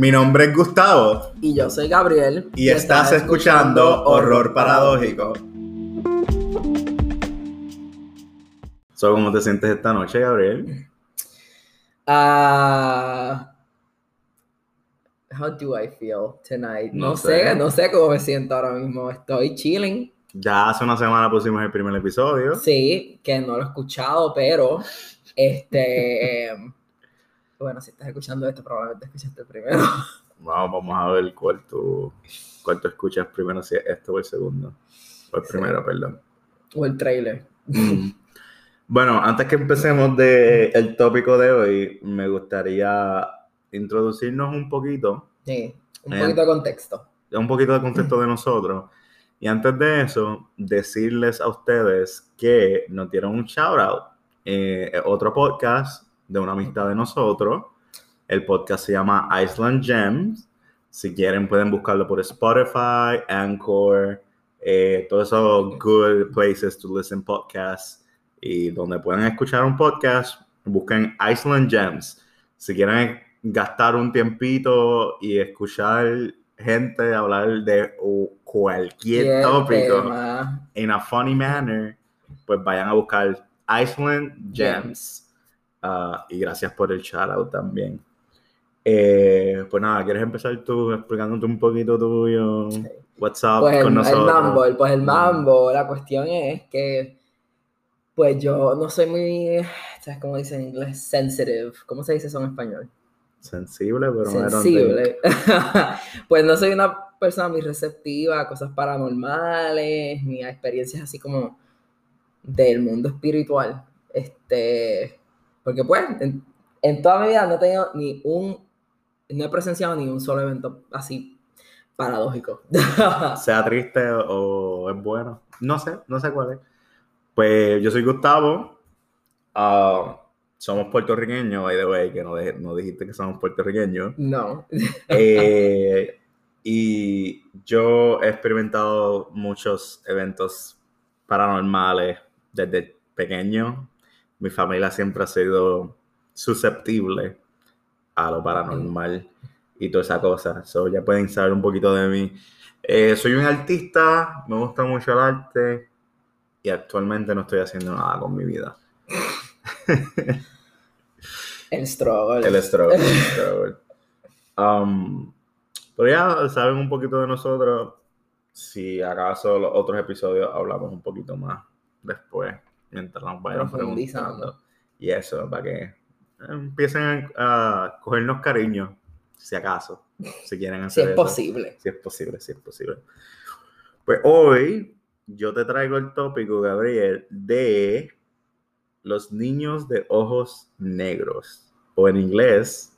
Mi nombre es Gustavo Y yo soy Gabriel. y estás escuchando Horror Paradójico. So, ¿Cómo te sientes esta noche, Gabriel? Ah, how do I feel tonight? No No, sé. sé. no sé cómo me siento ahora mismo. Estoy chilling. Ya hace una semana pusimos el primer episodio. Sí, que no lo he escuchado, pero este. bueno, si estás escuchando esto, probablemente escuchaste el primero. Vamos, vamos a ver cuál tú, cuál tú escuchas primero, si es esto o el segundo. O el Sí. primero, perdón. o el trailer. Bueno, antes que empecemos de el tópico de hoy, me gustaría introducirnos un poquito, Sí, un Bien. poquito de contexto. un poquito de contexto de nosotros. Y antes de eso, decirles a ustedes que nos dieron un shout out. Eh, otro podcast de una amistad de nosotros. El podcast se llama Iceland Gems. Si quieren, pueden buscarlo por Spotify, Anchor, eh, todos esos good places to listen podcasts. Y donde pueden escuchar un podcast, busquen Iceland Gems. Si quieren gastar un tiempito y escuchar gente hablar de cualquier tópico tema, in a funny manner, pues vayan a buscar Iceland Gems. Ah, y gracias por el shout out también. Eh, pues nada, ¿quieres empezar tú explicándote un poquito tuyo? Sí. What's up Pues con el nosotros? mambo, el- pues el mambo, la cuestión es que, pues yo no soy muy, ¿sabes cómo dice en inglés? Sensitive. ¿Cómo se dice eso en español? Sensible, pero Sensible. pues no soy una persona muy receptiva a cosas paranormales, ni a experiencias así como del mundo espiritual. Este, porque pues, en, en toda mi vida no he tenido ni un, no he presenciado ni un solo evento así paradójico. sea triste o, es bueno. No sé, no sé cuál es. Pues yo soy Gustavo. ah, somos puertorriqueños, by the way, que no, de- no dijiste que somos puertorriqueños. no. Eh, y yo he experimentado muchos eventos paranormales desde pequeño. Mi familia siempre ha sido susceptible a lo paranormal y toda esa cosa. So, ya pueden saber un poquito de mí. Eh, soy un artista, me gusta mucho el arte y actualmente no estoy haciendo nada con mi vida. El struggle. El struggle, el struggle. Um, pero ya saben un poquito de nosotros. Si acaso los otros episodios hablamos un poquito más después, mientras nos vayan Profundizando. preguntando. Y eso, para que empiecen a, cogernos cariño, si acaso, si quieren Si hacer es eso. posible. Si es posible, si es posible. Pues hoy yo te traigo el tópico, Gabriel, de los niños de ojos negros. O en inglés,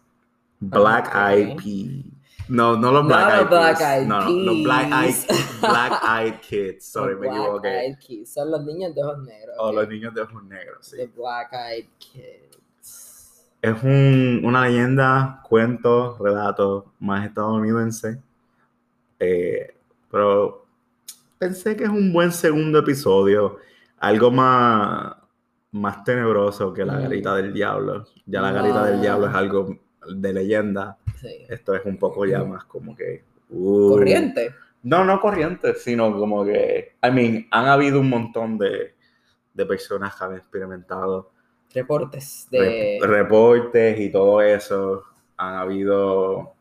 Black Ok. Eyed. No, no los Black Eyed Black. Eyed No, no, los Black Eyed. Black Eyed Kids. Sorry, me Black equivoqué. Eyed Kids. Son los niños de ojos negros. O ok. los niños de ojos negros, sí. The Black Eyed Kids. Es un- una leyenda, cuento, relato más estadounidense. Eh, pero pensé que es un buen segundo episodio. Algo más, más tenebroso que la Mm. garita del diablo. Ya la garita del Ah. diablo es algo de leyenda. Sí. Esto es un poco ya más como que. uh, Corriente. No, no corriente, sino como que. I mean, han habido un montón de, de personas que han experimentado Reportes de. Rep- reportes y todo eso han habido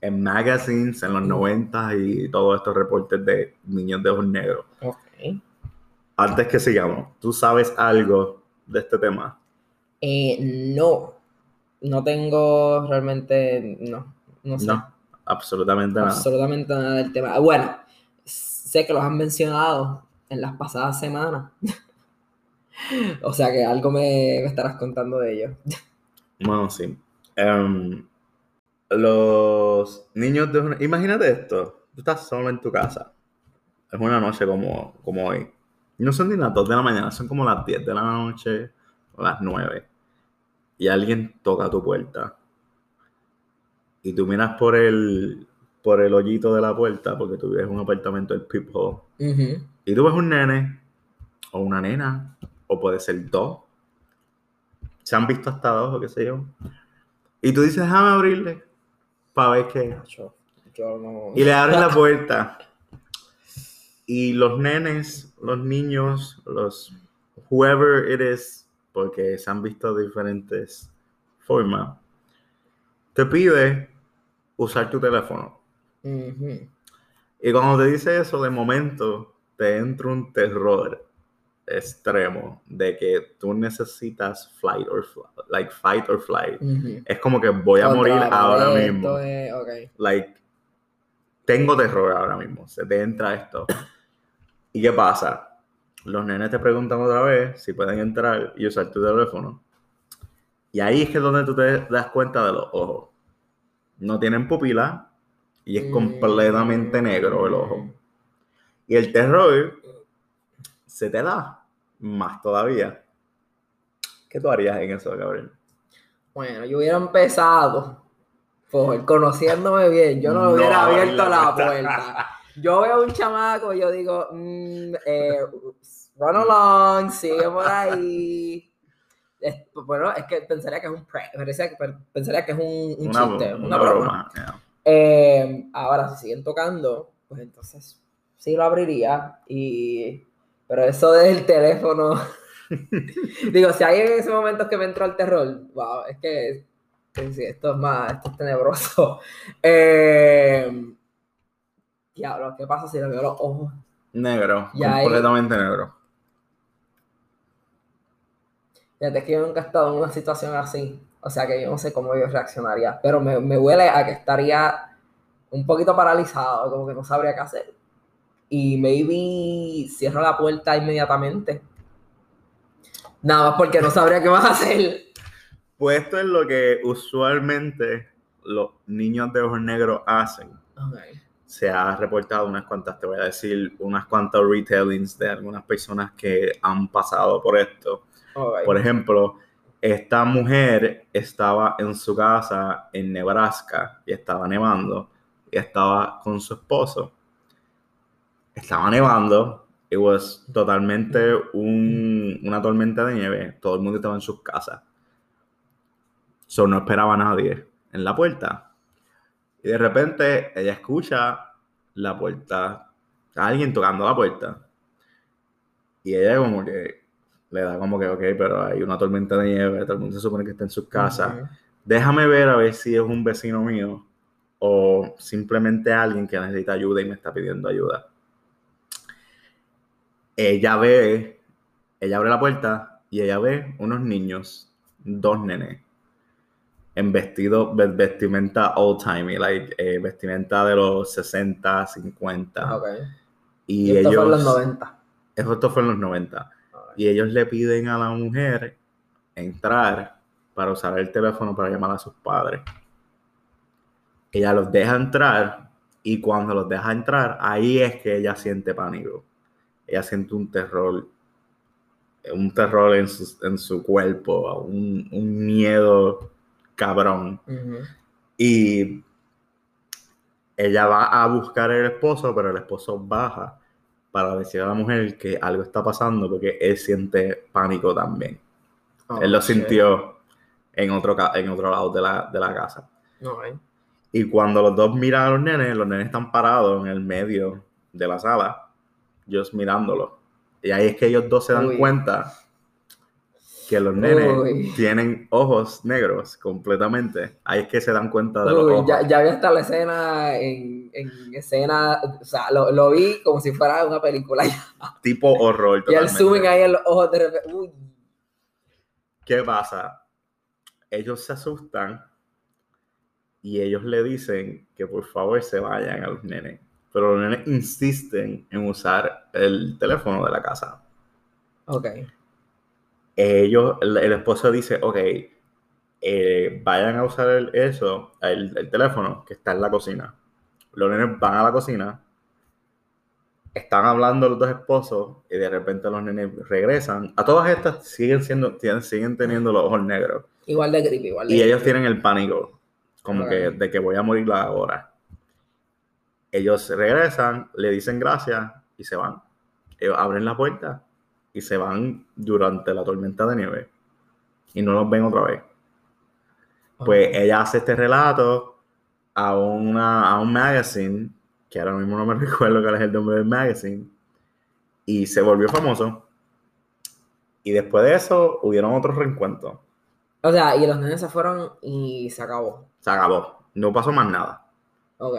en magazines en los Mm. 90 y todos estos reportes de niños de ojos negros. Ok. Antes que sigamos, ¿tú sabes algo de este tema? Eh, no. No tengo realmente. No. No sé. No, absolutamente nada. absolutamente nada del tema. Bueno, sé que los han mencionado en las pasadas semanas. o sea que algo me, me estarás contando de ellos. Bueno, sí. Em, los niños de ojos Imagínate esto. Tú estás solo en tu casa. Es una noche como, como hoy. No son ni las 2 de la mañana, son como las 10 de la noche o las 9. Y alguien toca tu puerta. Y tú miras por el, por el hoyito de la puerta, porque tú vives un apartamento del. Ujú. Y tú ves un nene o una nena, o puede ser dos. Se han visto hasta dos, o qué sé yo. Y tú dices, déjame abrirle. para ver qué. Yo, yo no. Y le abres la puerta. Y los nenes, los niños, los whoever it is, porque se han visto diferentes formas, te pide usar tu teléfono. Ujú. Y cuando te dice eso, de momento te entra un terror extremo de que tú necesitas flight or flight, like fight or flight. Ujú. Es como que voy a morir Contra ahora mismo. Like, tengo terror ahora mismo. Se te entra esto. ¿Y qué pasa? Los nenes te preguntan otra vez si pueden entrar y usar tu teléfono. Y ahí es que es donde tú te das cuenta de los ojos. No tienen pupila y es completamente negro el ojo. Y el terror se te da más todavía. ¿Qué tú harías en eso, Gabriel? Bueno, yo hubiera empezado por conociéndome bien, yo no, No hubiera abierto la la puerta. puerta. Yo veo a un chamaco y yo digo, mm, eh, run along, sigue por ahí. Es- bueno, es que pensaría que es un prank, pensaría que, es un, un chiste, una, broma. yeah. Eh, ahora, si siguen tocando, pues entonces sí lo abriría. Y... Pero eso del teléfono. Digo, si hay en ese momento que me entró el terror, wow, es que esto es más, esto es tenebroso. Eh, diablo, ¿qué pasa si le veo los ojos? Negro, Y ahí- completamente negro. Fíjate que yo nunca he estado en una situación así. O sea que yo no sé cómo yo reaccionaría. Pero me, me huele a que estaría un poquito paralizado, como que no sabría qué hacer. Y maybe cierro la puerta inmediatamente. Nada más porque no sabría qué más hacer. Pues esto es lo que usualmente los niños de ojos negros hacen. Ok. Se ha reportado unas cuantas, te voy a decir, unas cuantas retellings de algunas personas que han pasado por esto. Por ejemplo, esta mujer estaba en su casa en Nebraska y estaba nevando y estaba con su esposo. Estaba nevando, it was totalmente un- una tormenta de nieve, todo el mundo estaba en sus casas. So no esperaba a nadie en la puerta. Y de repente ella escucha la puerta, a alguien tocando la puerta. Y ella como que le da como que, ok, pero hay una tormenta de nieve, todo el mundo se supone que está en sus casas. Ujú. Déjame ver a ver si es un vecino mío o simplemente alguien que necesita ayuda y me está pidiendo ayuda. Ella ve, ella abre la puerta y ella ve unos niños, dos nenes, en vestido, ve- vestimenta old timey, like eh, vestimenta de los 60, 50. Ok. Y, Y esto ellos, fue en los 90. Eso esto fue en los 90. Ok. Y ellos le piden a la mujer entrar para usar el teléfono para llamar a sus padres. Ella los deja entrar y cuando los deja entrar, ahí es que ella siente pánico. Ella siente un terror, un terror en su, en su cuerpo, un, un miedo cabrón. Y ella va a buscar al esposo, pero el esposo baja para decir a la mujer que algo está pasando porque él siente pánico también. Oh, él lo shit. sintió en otro, en otro lado de la, de la casa. Y cuando los dos miran a los nenes, los nenes están parados en el medio de la sala, just mirándolos. Y ahí es que ellos dos se dan Uy. cuenta que los nenes Uy. tienen ojos negros completamente. Ahí es que se dan cuenta de los Uy, ojos. ya, ya vi hasta la escena en, en escena, o sea, lo, lo vi como si fuera una película. Tipo horror. Y el zooming ahí en los ojos de repente. Uy. ¿Qué pasa? Ellos se asustan y ellos le dicen que por favor se vayan a los nenes. Pero los nenes insisten en usar el teléfono de la casa. Ok. Ellos, el, el esposo dice, ok, eh, vayan a usar el- eso, el, el teléfono que está en la cocina. Los nenes van a la cocina, están hablando los dos esposos y de repente los nenes regresan. A todas estas siguen siendo, tienen- siguen teniendo los ojos negros. Igual de creepy, igual de Y ellos tienen el pánico, como que de que voy a morir ahora. Ellos regresan, le dicen gracias y se van. Ellos abren la puerta y se van durante la tormenta de nieve. Y no los ven otra vez. Pues Ok. ella hace este relato a, una, a un magazine, que ahora mismo no me recuerdo cuál es el nombre del magazine, y se volvió famoso. Y después de eso hubieron otros reencuentros. O sea, y los nenes se fueron y se acabó. Se acabó. No pasó más nada. Ok.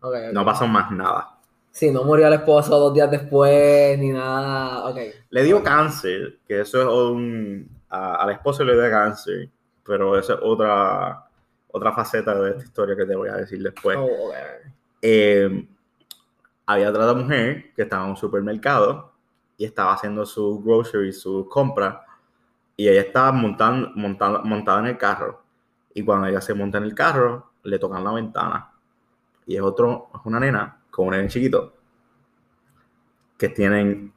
Ok. No pasó más nada. Sí, no murió el esposo dos días después, ni nada. Ok. Le dio cáncer, que eso es un... a- al esposo le dio cáncer, pero esa es otra, otra faceta de esta historia que te voy a decir después. Oh, ok. Eh, había otra mujer que estaba en un supermercado y estaba haciendo su grocery, su compra, y ella estaba montando, montando, montada en el carro. Y cuando ella se monta en el carro, le tocan la ventana. Y es otro, es una nena con un nene chiquito que tienen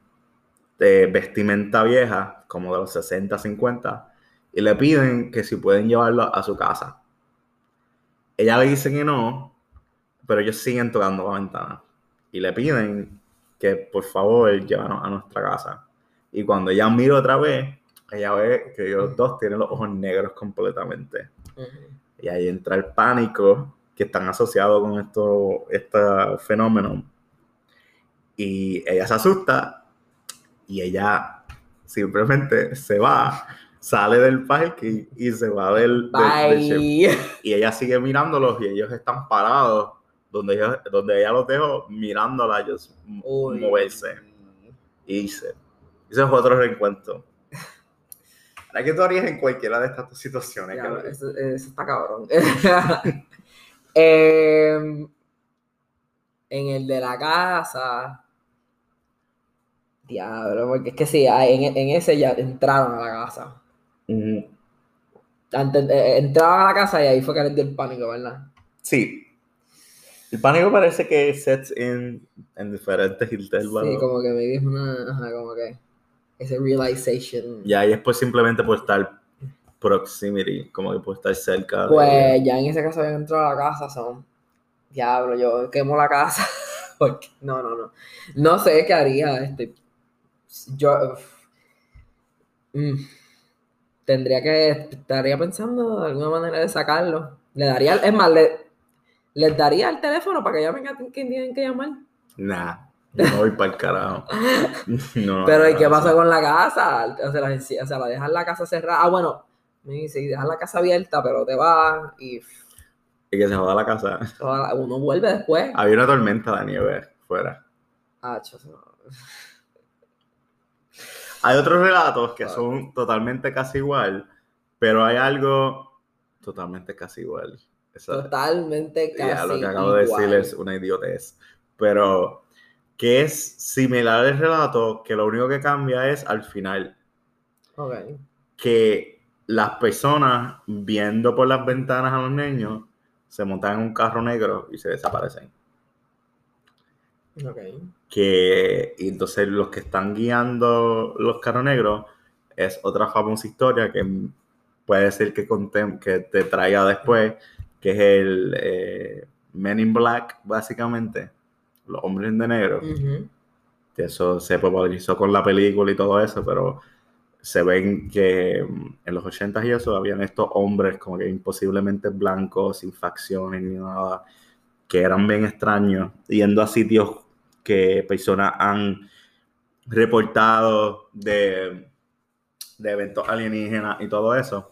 eh, vestimenta vieja, como de los 60, 50, y le piden que si pueden llevarlo a su casa. Ella le dice que no, pero ellos siguen tocando la ventana y le piden que por favor llévanos a nuestra casa. Y cuando ella mira otra vez, ella ve que ellos dos tienen los ojos negros completamente. Y ahí entra el pánico que están asociados con esto, este fenómeno. Y ella se asusta y ella simplemente se va, sale del parque y, y se va del, del- del. Y ella sigue mirándolos y ellos están parados donde ella, donde ella los dejó mirándola ellos Uy. moverse. Y dice, ese fue otro reencuentro. ¿Para qué tú harías en cualquiera de estas situaciones? Ya, eso, eso está cabrón. Em, en el de la casa. Diablo, porque es que sí, ah, en, en ese ya entraron a la casa. Ujú. Antes, eh, entraron a la casa y ahí fue que les dio el pánico, ¿verdad? Sí. El pánico parece que sets in en diferentes intervalos. Sí, como que me dijo una. Ajá, como que. Ese realization. Ya, y después simplemente por estar proximity, como que por estar cerca. de- Pues ya en ese caso habían entrado a la casa, son. Diablo, yo quemo la casa. Porque, no, no, no. No sé qué haría. Este, yo. mm, tendría que. Estaría pensando de alguna manera de sacarlo. Le daría. Es más, le, les daría el teléfono para que llamen a quien tienen que llamar. Nah, yo no voy para el carajo. No, Pero ¿y qué pasa con la casa? O sea, la, o sea, la dejas la casa cerrada. Ah, bueno, sí, sí, dejas la casa abierta, pero te vas y Y que se joda la casa. la- uno vuelve después. Había una tormenta de nieve fuera. Ah, chos, no. Hay otros relatos que Fuck. son totalmente casi igual, pero hay algo totalmente casi igual. Esa- Totalmente casi ya, lo que acabo de igual. decir es una idiotez. Pero que es similar al relato, que lo único que cambia es al final. Ok. que las personas viendo por las ventanas a los niños se montan en un carro negro y se desaparecen. Ok. Que, y entonces los que están guiando los carros negros es otra famosa historia que puede ser que, contem- que te traiga después, que es el eh, Men in Black, básicamente, los hombres de negro. Que eso se popularizó con la película y todo eso, pero se ven que mm, en los 80 y eso habían estos hombres como que imposiblemente blancos, sin facciones ni nada, que eran bien extraños, yendo a sitios que personas han reportado de, de eventos alienígenas y todo eso.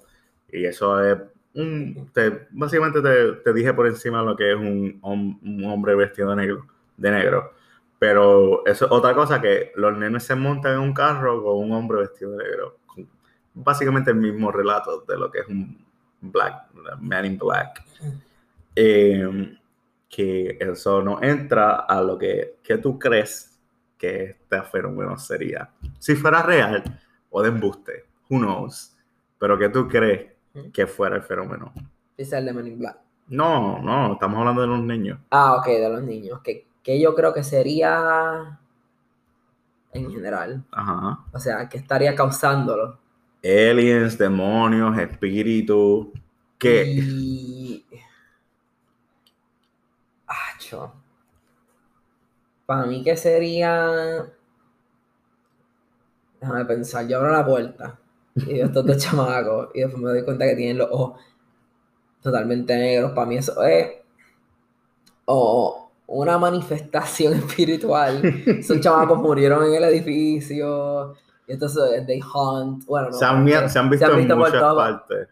Y eso es un, te- básicamente te, te dije por encima lo que es un, un hombre vestido de negro, de negro. Pero eso es otra cosa que los nenes se montan en un carro con un hombre vestido de negro. Básicamente el mismo relato de lo que es un black, man in black. Eh, que eso no entra a lo que, que tú crees que este fenómeno sería. Si fuera real o de embuste, who knows. Pero que tú crees que fuera el fenómeno. Dice el de Men in Black. No, no, estamos hablando de los niños. Ah, ok, de los niños. Que, que yo creo que sería en general. Ajá. O sea, que estaría causándolo. aliens, demonios, espíritus, que Y. Acho. Para mí, que sería. Déjame pensar, yo abro la puerta y estos dos chamacos y después me doy cuenta que tienen los ojos totalmente negros. Para mí, eso es o una manifestación espiritual. Esos chamacos murieron en el edificio. Y entonces they hunt. Bueno, no, se, han, porque se han visto, en por muchas todo- partes.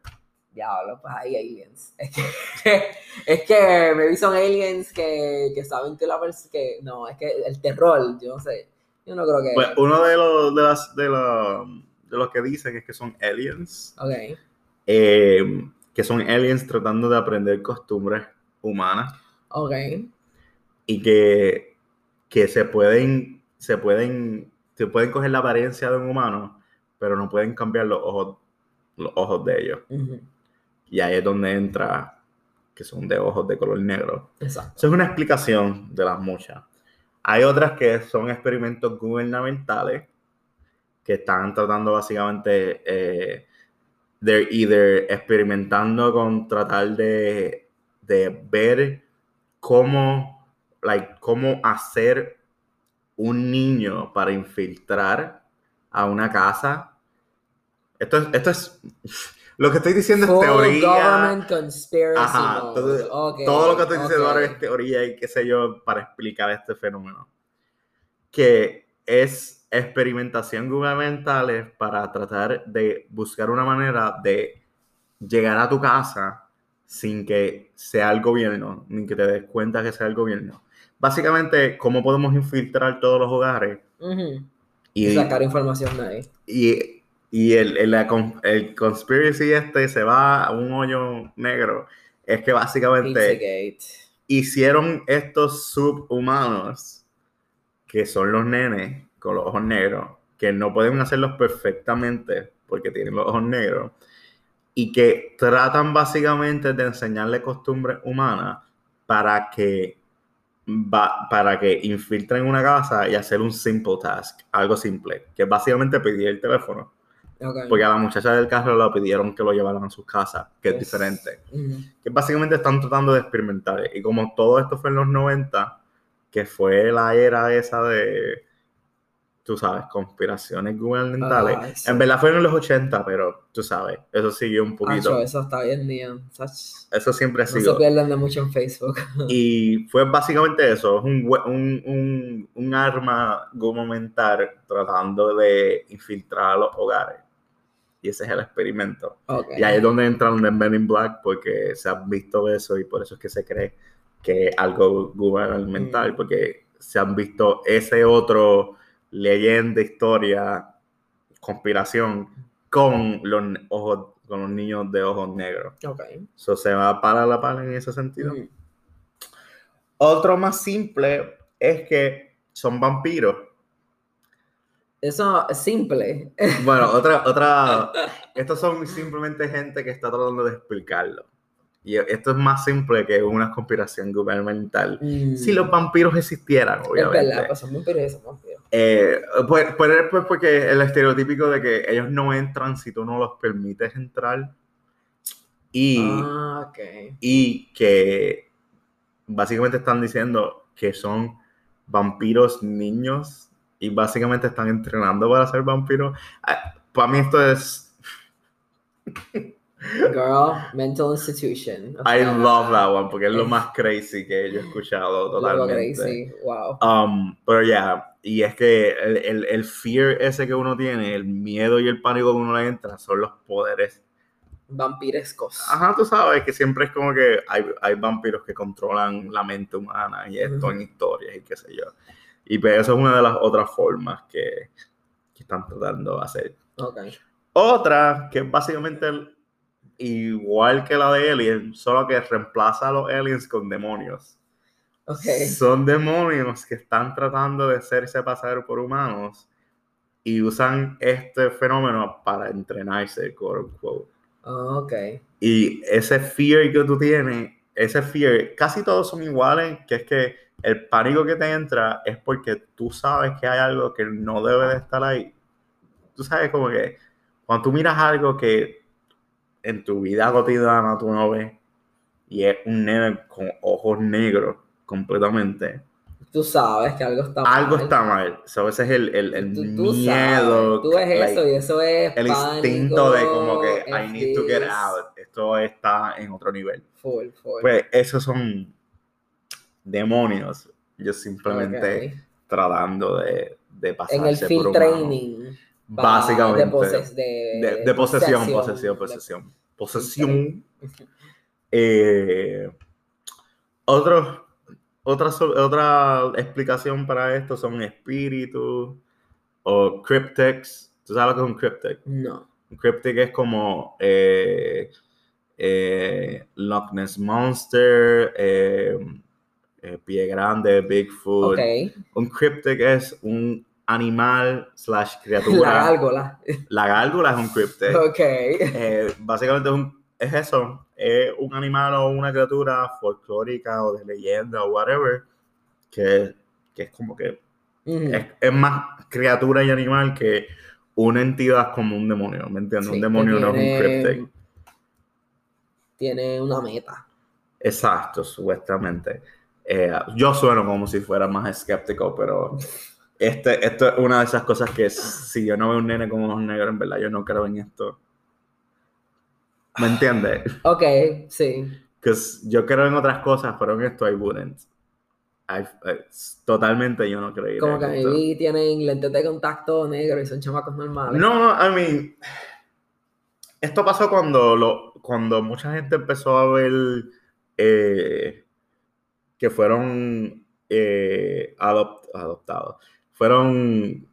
Diablo, pues hay aliens. Es que, es que me vi son aliens que, que saben que la persona. que No, es que el terror, yo no sé. Yo no creo que. Pues uno de los, de, las, de, los, de los que dicen es que son aliens. ok. eh, que son aliens tratando de aprender costumbres humanas. Ok. Y que, que se pueden se pueden se pueden coger la apariencia de un humano pero no pueden cambiar los ojos los ojos de ellos. Y ahí es donde entra que son de ojos de color negro. Exacto. eso es una explicación de las muchas. Hay otras que son experimentos gubernamentales que están tratando básicamente eh, they're either experimentando con tratar de, de ver cómo, like, cómo hacer un niño para infiltrar a una casa. Esto es, esto es lo que estoy diciendo es teoría. Ajá, todo, lo que estoy diciendo ok. ahora es teoría y qué sé yo para explicar este fenómeno. Que es experimentación gubernamental para tratar de buscar una manera de llegar a tu casa sin que sea el gobierno, ni que te des cuenta que sea el gobierno. Básicamente, cómo podemos infiltrar todos los hogares y, Y sacar información de ahí. y, y el, el, la el conspiracy este se va a un hoyo negro. Es que básicamente Pizzagate. hicieron estos subhumanos, que son los nenes con los ojos negros, que no pueden hacerlos perfectamente porque tienen los ojos negros, y que tratan básicamente de enseñarle costumbres humanas para que, va- para que infiltren una casa y hacer un simple task, algo simple, que es básicamente pedir el teléfono. Porque a la muchacha del carro le pidieron que lo llevaran a sus casas, que es diferente Ujú, que básicamente están tratando de experimentar. Y como todo esto fue en los 90, que fue la era esa de, tú sabes, conspiraciones gubernamentales. Ah, sí. En verdad fue en los 80, pero tú sabes, eso siguió un poquito. Acho, eso está bien. Sach, Eso siempre ha No se sido. pierdan de mucho en Facebook. Y fue básicamente eso, es un, un, un, un arma gubernamental tratando de infiltrar a los hogares. Y ese es el experimento. Ok. Y ahí es donde entran los Men in Black porque se han visto eso y por eso es que se cree que algo gubernamental, Mm. porque se han visto ese otro leyenda, historia, conspiración con los ojos, con los niños de ojos negros. Ok. Eso se va para la par en ese sentido. Mm. Otro más simple es que son vampiros. Eso es simple. Bueno, otra, otra, estos son simplemente gente que está tratando de explicarlo. Y esto es más simple que una conspiración gubernamental. Mm. Si los vampiros existieran, Es obviamente. verdad, pues son vampiros son vampiros. Eh, pues, pues, pues porque el estereotípico de que ellos no entran si tú no los permites entrar. Y, Ah, ok. y que básicamente están diciendo que son vampiros niños y básicamente están entrenando para ser vampiros. Ah, Para mí esto es... Girl, mental institution. O I love that one porque es lo más crazy que yo he escuchado totalmente. crazy. Wow. Um, pero ya, y es que el, el, el fear ese que uno tiene, el miedo y el pánico que uno le entra son los poderes. Vampirescos. Ajá, tú sabes que siempre es como que hay, hay vampiros que controlan la mente humana y esto Ujú. en historias y qué sé yo. Y pues eso es una de las otras formas que, que están tratando de hacer. Ok. Otra, que es básicamente el- igual que la de Alien, solo que reemplaza a los aliens con demonios. Ok. Son demonios que están tratando de hacerse pasar por humanos y usan este fenómeno para entrenarse, quote unquote. Ok. Y ese fear que tú tienes, ese fear, casi todos son iguales, que es que el pánico que te entra es porque tú sabes que hay algo que no debe de estar ahí. Tú sabes como que cuando tú miras algo que en tu vida cotidiana tú no ves y es un nene con ojos negros completamente, Tú sabes que algo está mal. algo está mal. So, ese es el, el, el Tú, tú miedo. sabes. Tú ves like, eso y eso es el pánico, instinto de como que I need to get out. Esto está en otro nivel. Full, full. Pues esos son demonios. Ellos simplemente tratando de, de pasarse En el field training. Básicamente. De, poses- de, De, de posesión, posesión, posesión. Posesión. Eh, otro- otra, otra explicación para esto son espíritus o cryptics. ¿Tú sabes lo que es un cryptic? No. Un cryptic es como eh, eh, Loch Ness Monster, eh, Pie Grande, Bigfoot. Un cryptic es un animal slash La criatura. gárgola. La gárgola es un cryptic. Ok. Eh, básicamente es, un- es eso, es un animal o una criatura folclórica o de leyenda o whatever, que, que es como que es, es más criatura y animal que una entidad como un demonio, ¿me entiendes? Sí, un demonio no es un cryptic. Tiene una meta. Exacto, supuestamente. Eh, yo sueno como si fuera más escéptico, pero este, esto es una de esas cosas que si yo no veo un nene con ojos negros, en verdad yo no creo en esto. ¿Me entiendes? Ok, sí. Yo creo en otras cosas, pero en esto I wouldn't. I- I- totalmente yo no creía. Como que a mí tienen lentes de contacto negro y son chamacos normales. No, no, I mean, esto pasó cuando, lo, cuando mucha gente empezó a ver eh, que fueron eh, adopt- adoptados, fueron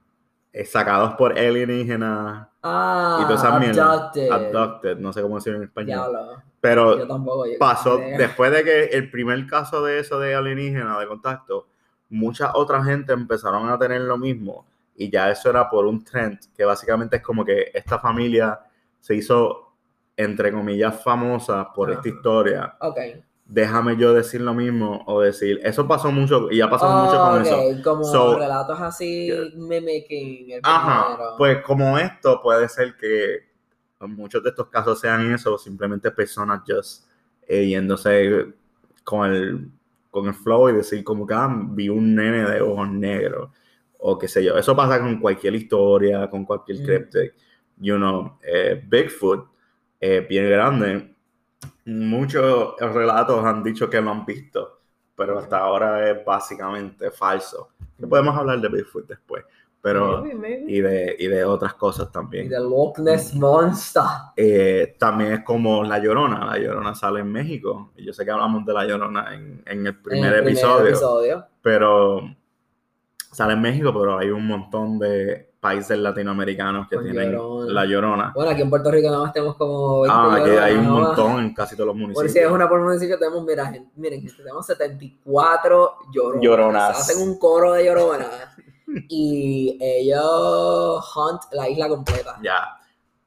eh, sacados por alienígenas Ah, y todas esas mierdas. abducted. Abducted, no sé cómo decirlo en español. Diablo. Pero Yo tampoco. yo pasó creo. después de que el primer caso de eso de alienígena de contacto, mucha otra gente empezaron a tener lo mismo y ya eso era por un trend que básicamente es como que esta familia se hizo entre comillas famosa por esta historia. Ok. Déjame yo decir lo mismo o decir, eso pasó mucho y ha pasado mucho con Ok, eso. Como So- relatos así, mimicking el Ajá, primero. pues como esto puede ser que muchos de estos casos sean eso, simplemente personas just eh, yéndose con el, con el flow y decir como que ah, vi un nene de ojos negros o qué sé yo. Eso pasa con cualquier historia, con cualquier Mm. cryptic. You know, eh, Bigfoot, eh, bien grande, muchos relatos han dicho que lo han visto, pero hasta ahora es básicamente falso. Podemos hablar de Bigfoot después, pero Maybe, maybe. y de, y de otras cosas Y también. The Loch Ness Monster. Eh, también es como La Llorona. La Llorona sale en México. Y yo sé que hablamos de La Llorona en, en el primer, En el episodio, episodio. pero sale en México, pero hay un montón de países latinoamericanos que Con tienen Llorona. La Llorona. Bueno, aquí en Puerto Rico nada más tenemos como 20 Ah, aquí hay un montón en casi todos los Por municipios. si es una por municipio, tenemos, mira, gente, miren, gente, tenemos 74 lloronas. Lloronas. Hacen un coro de lloronas y ellos hunt la isla completa. Ya.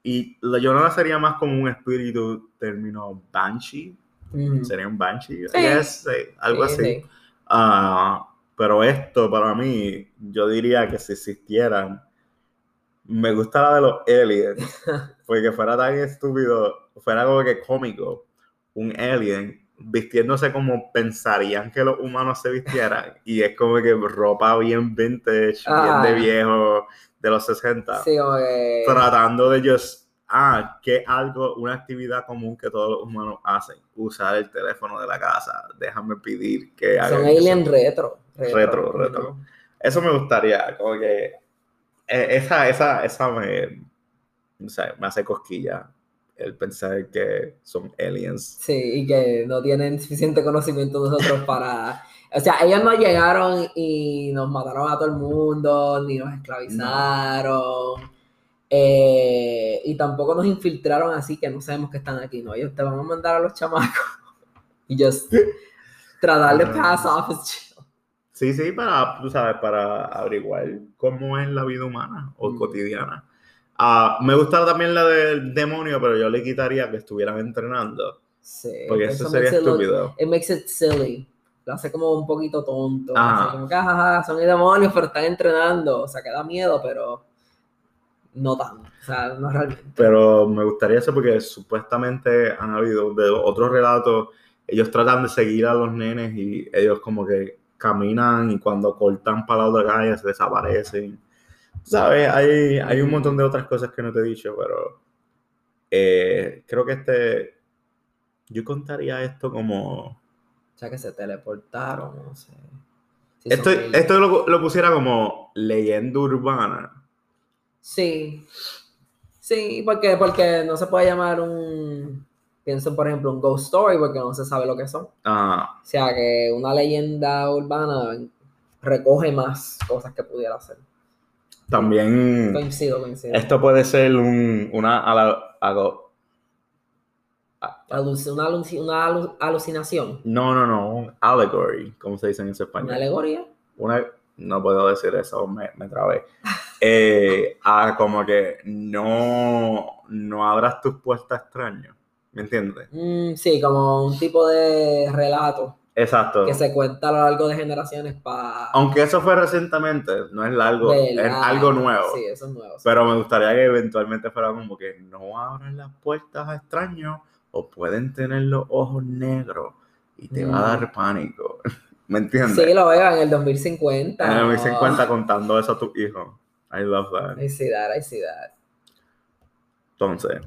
Y La Llorona sería más como un espíritu término Banshee. Ujú. Sería un Banshee. Sí. Yes, eh, algo Sí, así. sí. Ah, pero esto para mí, yo diría que si existieran, me gusta la de los aliens, porque fuera tan estúpido, fuera como que cómico, un alien vistiéndose como pensarían que los humanos se vistieran, y es como que ropa bien vintage, Ah. bien de viejo, de los 60, Sí, que... tratando de just, ah, que algo, una actividad común que todos los humanos hacen, usar el teléfono de la casa, déjame pedir que Son alien retro. Retro, retro. ¿no? Eso me gustaría, como que esa, esa, esa me, o sea, me hace cosquilla el pensar que son aliens. Sí, y que no tienen suficiente conocimiento nosotros para... O sea, ellos no llegaron y nos mataron a todo el mundo, ni nos esclavizaron. eh, y tampoco nos infiltraron así que no sabemos que están aquí, ¿no? Ellos te van a mandar a los chamacos y just tratar de Ah. pass off. Sí, sí, para, tú sabes, para averiguar cómo es la vida humana o Mm. cotidiana. Ah, me gusta también la del demonio, pero yo le quitaría que estuvieran entrenando, Sí, porque eso eso sería estúpido. it makes it silly. Lo hace como un poquito tonto. Ajá. Como que, "Ajaja, son demonios, pero están entrenando. O sea, que da miedo, pero no tanto. O sea, no realmente. Pero me gustaría eso porque supuestamente han habido de otros relatos, ellos tratan de seguir a los nenes y ellos como que caminan y cuando cortan para la otra calle se desaparecen. ¿Sabes? Hay, hay un montón de otras cosas que no te he dicho, pero eh, creo que este, yo contaría esto como O sea, que se teleportaron, no sé. Si Esto, esto lo, lo pusiera como leyenda urbana. Sí. Sí, porque, porque no se puede llamar un. Pienso, por ejemplo, un ghost story porque no se sabe lo que son. Ah, O sea, que una leyenda urbana recoge más cosas que pudiera ser. también Coincido, coincido. esto puede ser un, una Aluc- una, una alu- alucinación. no, no, no, un allegory, como se dice en ese Una español. alegoría. Una, no puedo decir eso, me, me trabé. Eh, a como que no, no abras tus puertas extraños, ¿me entiendes? Mm, sí, como un tipo de relato Exacto. que se cuenta a lo largo de generaciones para. Aunque eso fue recientemente, no es largo, es algo nuevo. Sí, eso es nuevo. sí. Pero me gustaría que eventualmente fuera como que no abran las puertas a extraños o pueden tener los ojos negros y te va a Mm. dar pánico. ¿Me entiendes? Sí, lo veo en el 2050. En el no. 2050 contando eso a tus hijos. I love that. I see that, I see that. Entonces,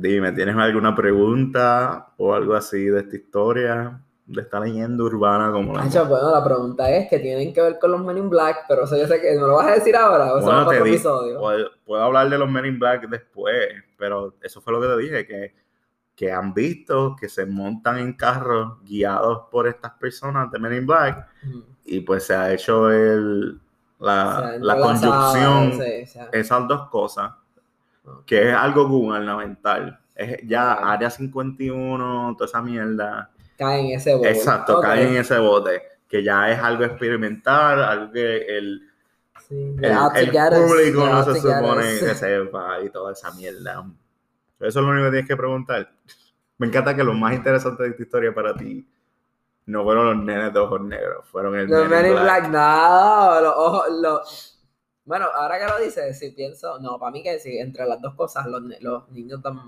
dime, ¿tienes alguna pregunta o algo así de esta historia? De esta leyenda urbana como la... Hacho, bueno, la pregunta es que tienen que ver con los Men in Black, pero eso yo sé que no lo vas a decir ahora, o Bueno, te otro di- episodio. puedo, puedo hablar de los Men in Black después, pero eso fue lo que te dije, que, que han visto que se montan en carros guiados por estas personas de Men in Black y pues se ha hecho el, la, la conjunción, sí, esas dos cosas. Que es algo gubernamental. Es ya Ok. Área 51, toda esa mierda. cae en ese bowl. Exacto, Ok. caen en ese bote, que ya es algo experimental, algo que el, Sí, el, el público no se supone que sepa y toda esa mierda. Eso es lo único que tienes que preguntar. Me encanta que lo más interesante de esta historia para ti no fueron los nenes de ojos negros, fueron el Los Men in Black. no, los ojos, los... Bueno, ahora que lo dices, si pienso, no, para mí que sí, entre las dos cosas, los, los niños dan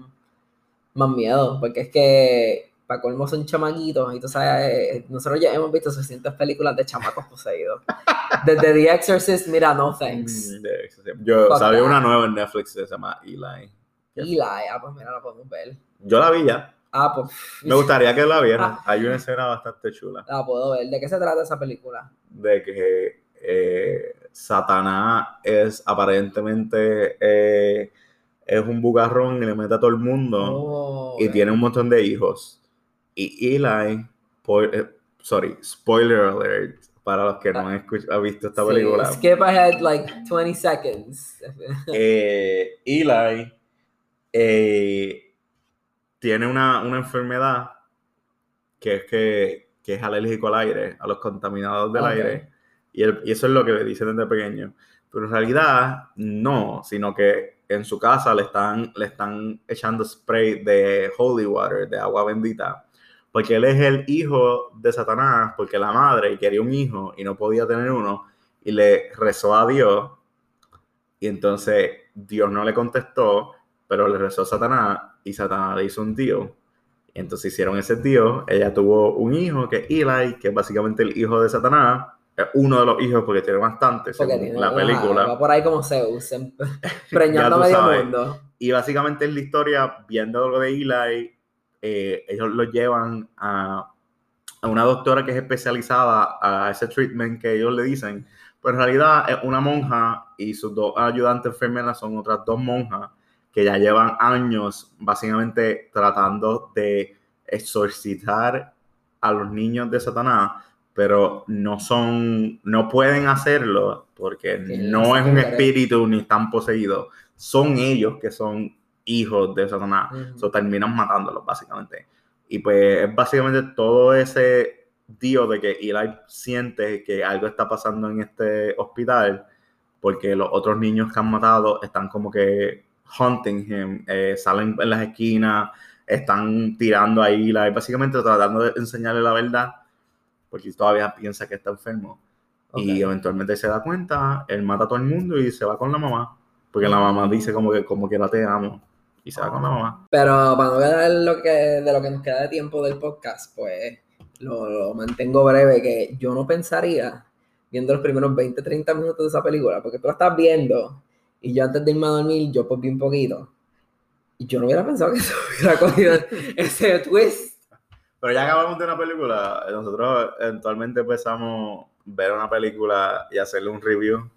más miedo, porque es que, para colmo son chamaquitos, y tú sabes, eh, nosotros ya hemos visto suficientes películas de chamacos poseídos. Desde The Exorcist, mira, no thanks. Mm, Yo Fuck sabía that. una nueva en Netflix que se llama Eli. Eli, ah, pues mira, la podemos ver. Yo la vi ya. Ah, pues, Me gustaría que la vieran. Ah. Hay una escena bastante chula la puedo ver. ¿De qué se trata esa película? de que eh, Satanás es aparentemente eh, es un bugarrón y le mete a todo el mundo Oh, y tiene un montón de hijos. Y Eli, eh, sorry, spoiler alert para los que no han, han visto esta Sí, película. skip ahead like 20 seconds. Eh, Eli tiene una, una enfermedad que es que, que es alérgico al aire, a los contaminados del aire. Y, eso es lo que le dicen desde pequeño. Pero en realidad no, sino que en su casa le están, le están echando spray de holy water, de agua bendita. Porque él es el hijo de Satanás, porque la madre quería un hijo y no podía tener uno, y le rezó a Dios y entonces Dios no le contestó, pero le rezó a Satanás y Satanás le hizo un tío. Entonces hicieron ese tío. Ella tuvo un hijo que es Eli, que es básicamente el hijo de Satanás. Es uno de los hijos porque tiene bastantes Porque según tiene- la película. va por ahí como Zeus, preñando medio mundo. Y básicamente en la historia, viendo lo de Eli, eh, ellos lo llevan a, a una doctora que es especializada a ese treatment que ellos le dicen. Pero en realidad es una monja y sus dos ayudantes enfermeras son otras dos monjas que ya llevan años básicamente tratando de exorcitar a los niños de Satanás, pero no son, no pueden hacerlo porque no es un espíritu ni están poseídos. Son ellos que son hijos de Satanás. Ujú. So, terminan matándolos, básicamente. Y pues es básicamente todo ese tío de que Eli siente que algo está pasando en este hospital porque los otros niños que han matado están como que hunting him, eh, salen en las esquinas, están tirando a Eli, básicamente tratando de enseñarle la verdad porque todavía piensa que está enfermo. Y Ok. eventualmente se da cuenta, él mata a todo el mundo y se va con la mamá. Porque la mamá dice como que, como que la te amo. Y se va con la mamá. Pero para no quedar lo que, de lo que nos queda de tiempo del podcast, pues lo, lo mantengo breve, que yo no pensaría, viendo los primeros 20, 30 minutos de esa película, porque tú la estás viendo, y yo antes de irme a dormir, yo pues vi un poquito, y yo no hubiera pensado que se hubiera cogido ese twist. Pero ya acabamos de una película, nosotros eventualmente empezamos a ver una película y hacerle un review.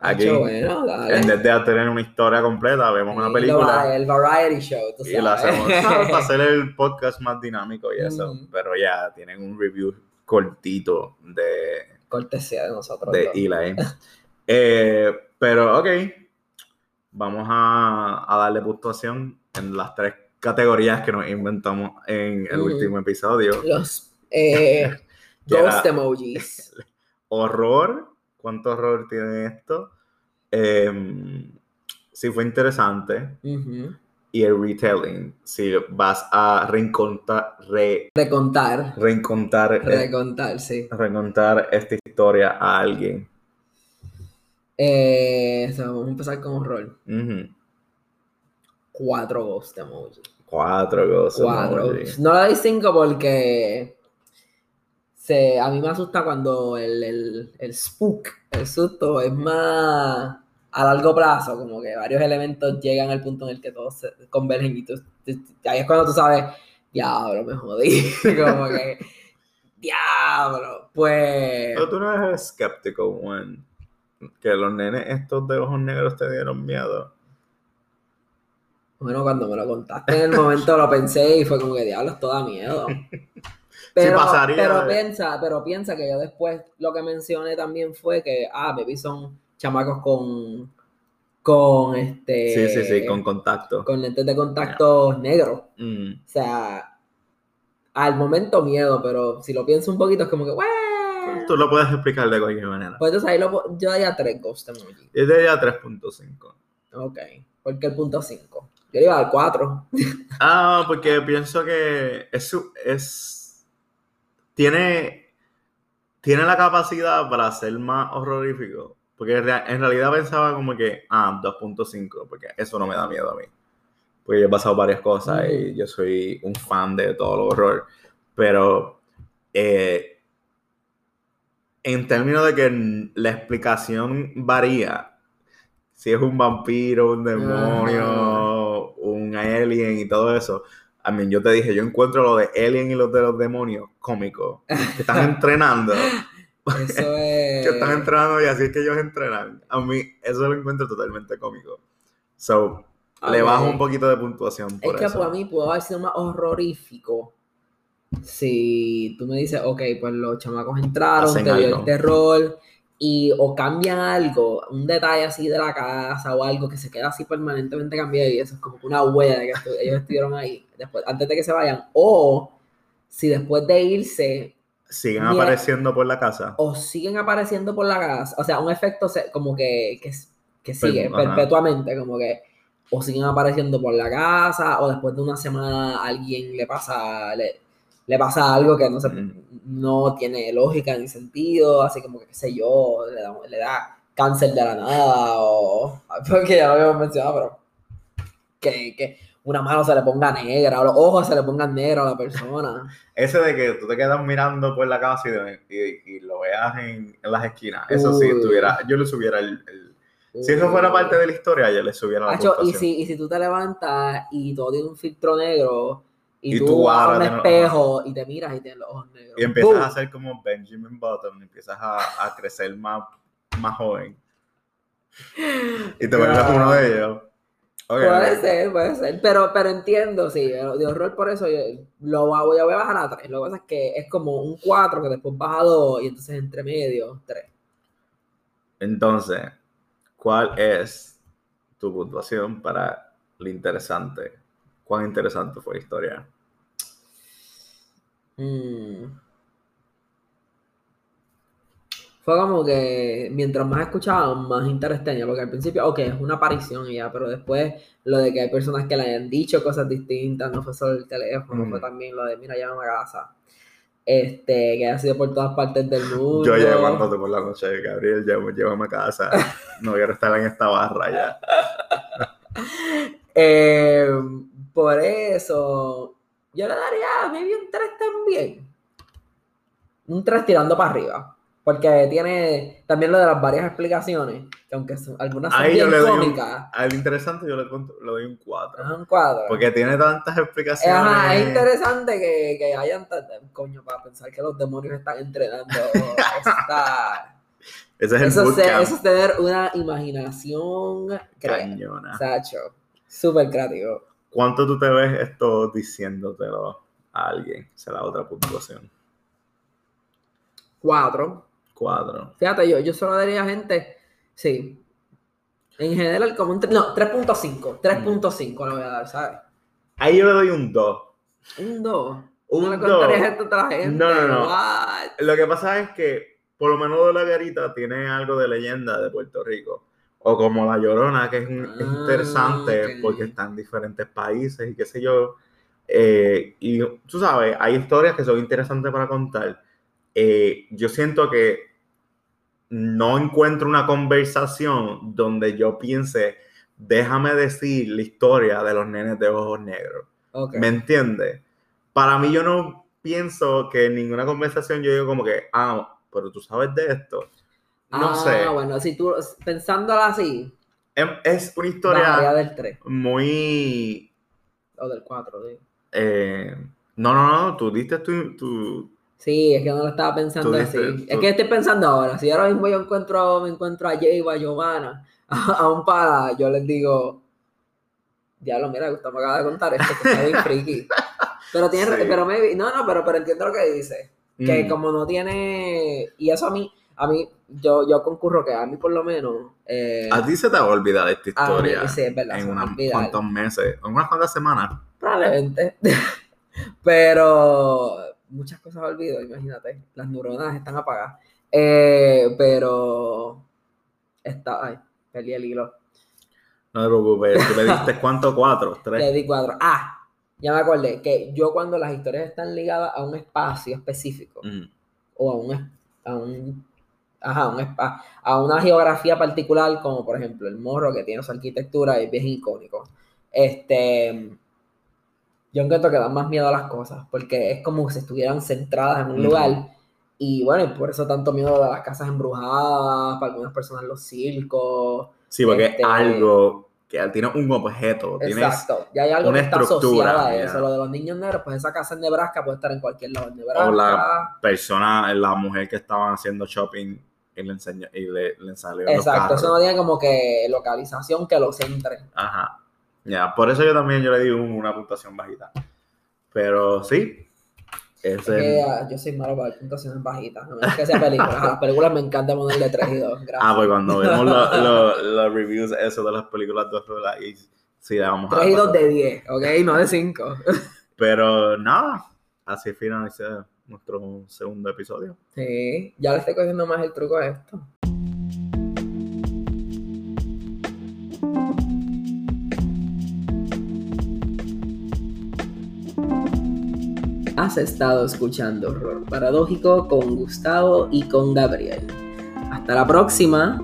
Aquí, bueno, dale. en vez de tener una historia completa, vemos una Y película. lo- el variety show, tú Y lo sabes. hacemos ¿sabes? para hacer el podcast más dinámico y eso. Ujú. Pero ya tienen un review cortito de, Cortesía de nosotros. de. Eli. Eh, pero ok, vamos a, a darle puntuación en las tres categorías que nos inventamos en el último episodio. Los eh, ghost emojis. Horror, ¿cuánto horror tiene esto? Eh, sí fue interesante. Y el retelling, si vas a reencontar, re- Recontar. reencontar, eh, Recontar, sí. recontar esta historia a alguien. Eh, o sea, vamos a empezar con horror. Ujú. Cuatro ghost emojis. Cuatro cosas. Cuatro. No le doy cinco porque se, a mí me asusta cuando el, el, el spook, el susto, es más a largo plazo, como que varios elementos llegan al punto en el que todos se convergen y tú, ahí es cuando tú sabes, diablo, me jodí, como que, diablo, pues, Pero tú no eres el escéptico, Juan. Que los nenes estos de ojos negros te dieron miedo. Bueno, cuando me lo contaste en el momento lo pensé y fue como que, diablo, esto da miedo. Pero, pasaría pero de- piensa, pero piensa que yo después lo que mencioné también fue que, ah, baby son chamacos con, con este, Sí, sí, sí, con contacto. con lentes de contacto negros. Mm. O sea, al momento miedo, pero si lo pienso un poquito es como que, "Bueno". Tú lo puedes explicar de cualquier manera. Pues entonces ahí lo, yo daría tres ghost emoji. Yo diría 3.5. Ok. ¿Por qué el punto 5? Yo le iba al 4. Ah, porque pienso que es, es tiene tiene la capacidad para ser más horrorífico. Porque en rea- en realidad pensaba como que, ah, 2.5, porque eso no me da miedo a mí. Porque yo he pasado varias cosas y Ujú. yo soy un fan de todo lo horror. Pero eh, en términos de que la explicación varía, si es un vampiro, un demonio, un alien y todo eso. A mí, yo te dije, yo encuentro lo de alien y los de los demonios cómico. Que están entrenando. Eso es. que están entrenando y así es que ellos entrenan. A mí, eso lo encuentro totalmente cómico. So, le bajo un poquito de puntuación Es que eso. para mí pudo haber sido más horrorífico si tú me dices, ok, pues los chamacos entraron, Hacen te dio el terror, y o cambian algo, un detalle así de la casa o algo que se queda así permanentemente cambiado y eso es como que una huella de que estu- ellos estuvieron ahí después, antes de que se vayan, o si después de irse Siguen Mira. apareciendo por la casa. o siguen apareciendo por la casa, o sea, un efecto como que, que, que sigue perpetuamente, como que o siguen apareciendo por la casa, o después de una semana alguien le pasa, le, le pasa algo que no, se, no tiene lógica ni sentido, así como que, qué sé yo, le da, le da cáncer de la nada, o porque ya lo habíamos mencionado, pero que, que una mano se le ponga negra, o los ojos se le pongan negros a la persona. Ese de que tú te quedas mirando por la casa y, de- y- y lo veas en, en las esquinas. Eso sí, Uy. tuviera, yo le subiera el, el- Si eso fuera parte de la historia, yo le subiera la Hacho, y si, y si tú te levantas y todo tiene un filtro negro y, Y tú, tú vas a ahora un espejo y te miras y tienes los ojos negros. Y empiezas ¡Bum! a ser como Benjamin Button, empiezas a, a crecer más, más joven. Y te vuelves uno de ellos. Puede ser, puede ser. Pero, pero entiendo, sí, de horror por eso yo lo voy a, voy a bajar a 3. Lo que pasa es que es como un 4 que después baja a 2 y entonces entre medio 3. Entonces, ¿cuál es tu puntuación para lo interesante? ¿Cuán interesante fue la historia? Mm. Fue como que mientras más escuchaba, más interés tenía, porque al principio, ok, es una aparición y ya, pero después lo de que hay personas que le hayan dicho cosas distintas, no fue solo el teléfono, Mm. fue también lo de, mira, llámame a casa. Este, que ha sido por todas partes del mundo. Yo llamándote por la noche, Gabriel, llévame, llévame a casa. No quiero estar en esta barra ya. Eh, por eso, yo le daría maybe un 3 también. Un 3 tirando para arriba. Porque tiene también lo de las varias explicaciones, que aunque son, algunas son Ahí bien cómicas, al interesante yo le, doy un 4. es un cuadro. Porque tiene tantas explicaciones. Ajá, es interesante que, que hayan coño para pensar que los demonios están entrenando. está- Ese es el eso, eso es tener una imaginación Cañona. Sacho. Súper creativo. ¿Cuánto tú te ves esto diciéndotelo a alguien? Será la otra puntuación. Cuatro. 4. Fíjate, yo, yo solo daría a gente, sí. En general, como un. No, 3.5. 3.5 le voy a dar, ¿sabes? Ahí yo le doy un 2. Un 2. Un no le dos. contarías esto a la gente. No, no, no. What? Lo que pasa es que, por lo menos de la garita, tiene algo de leyenda de Puerto Rico. O como la Llorona, que es, Ah, interesante ok. porque está en diferentes países y qué sé yo. Eh, y tú sabes, hay historias que son interesantes para contar. Eh, yo siento que no encuentro una conversación donde yo piense, déjame decir la historia de los nenes de ojos negros. Ok. ¿Me entiendes? Para mí yo no pienso que en ninguna conversación yo digo como que, ah, pero tú sabes de esto. No ah, sé. bueno, si tú, pensándolo así, Em- Es una historia del 3 muy... o del 4. digo. eh, no, no, no, tú diste tu... tu- Sí, es que no lo estaba pensando así. Es que estoy pensando ahora, si ahora mismo yo encuentro, me encuentro a Jay o a Giovanna, a, a un para, yo les digo, diablo, mira, Gustavo me acaba de contar esto, que está bien friki. Pero tiene, Sí. pero maybe, no, no, pero, pero entiendo lo que dice. Que Mm. como no tiene, y eso a mí, a mí, yo, yo concurro que a mí por lo menos, eh, A ti se te va a olvidar esta a mí- historia sí, es verdad, en unos cuantos meses, en unas cuantas semanas. Probablemente. pero muchas cosas olvido, imagínate. Las neuronas están apagadas. Eh, pero está. Ay, perdí el hilo. No te preocupes, tú le diste cuánto, cuatro, Le tres. di cuatro. Ah, ya me acordé que yo cuando las historias están ligadas a un espacio específico Mm. o a un, a un ajá, un a una geografía particular, como por ejemplo el morro que tiene su arquitectura y es bien icónico. Este, yo encuentro que dan más miedo a las cosas, porque es como si estuvieran centradas en un lugar. Y bueno, y por eso tanto miedo de las casas embrujadas, para algunas personas los circos. Sí, porque Este- es algo que tiene un objeto, tienes Exacto. Y hay algo una que está estructura, asociado a ya. eso. Lo de los niños negros, pues esa casa en Nebraska puede estar en cualquier lado en Nebraska. O la persona, la mujer que estaban haciendo shopping y le enseñó y le, le salió Exacto, eso no tiene como que localización que lo centre. Ajá. Ya, por eso yo también yo le di un- una puntuación bajita. Pero sí, Es ese que ah, yo soy malo para puntuaciones bajitas. No es que sea películas. Las películas me encanta ponerle 3 y 2. Gracias. Ah, pues cuando vemos los los- los reviews eso de las películas de horror ahí sí le vamos a 3 y dar 2 de 10, ¿ok? No de 5. Pero nada, así finalicé nuestro segundo episodio. Sí, ya le estoy cogiendo más el truco a esto. Has estado escuchando Horror Paradójico con Gustavo y con Gabriel. Hasta la próxima.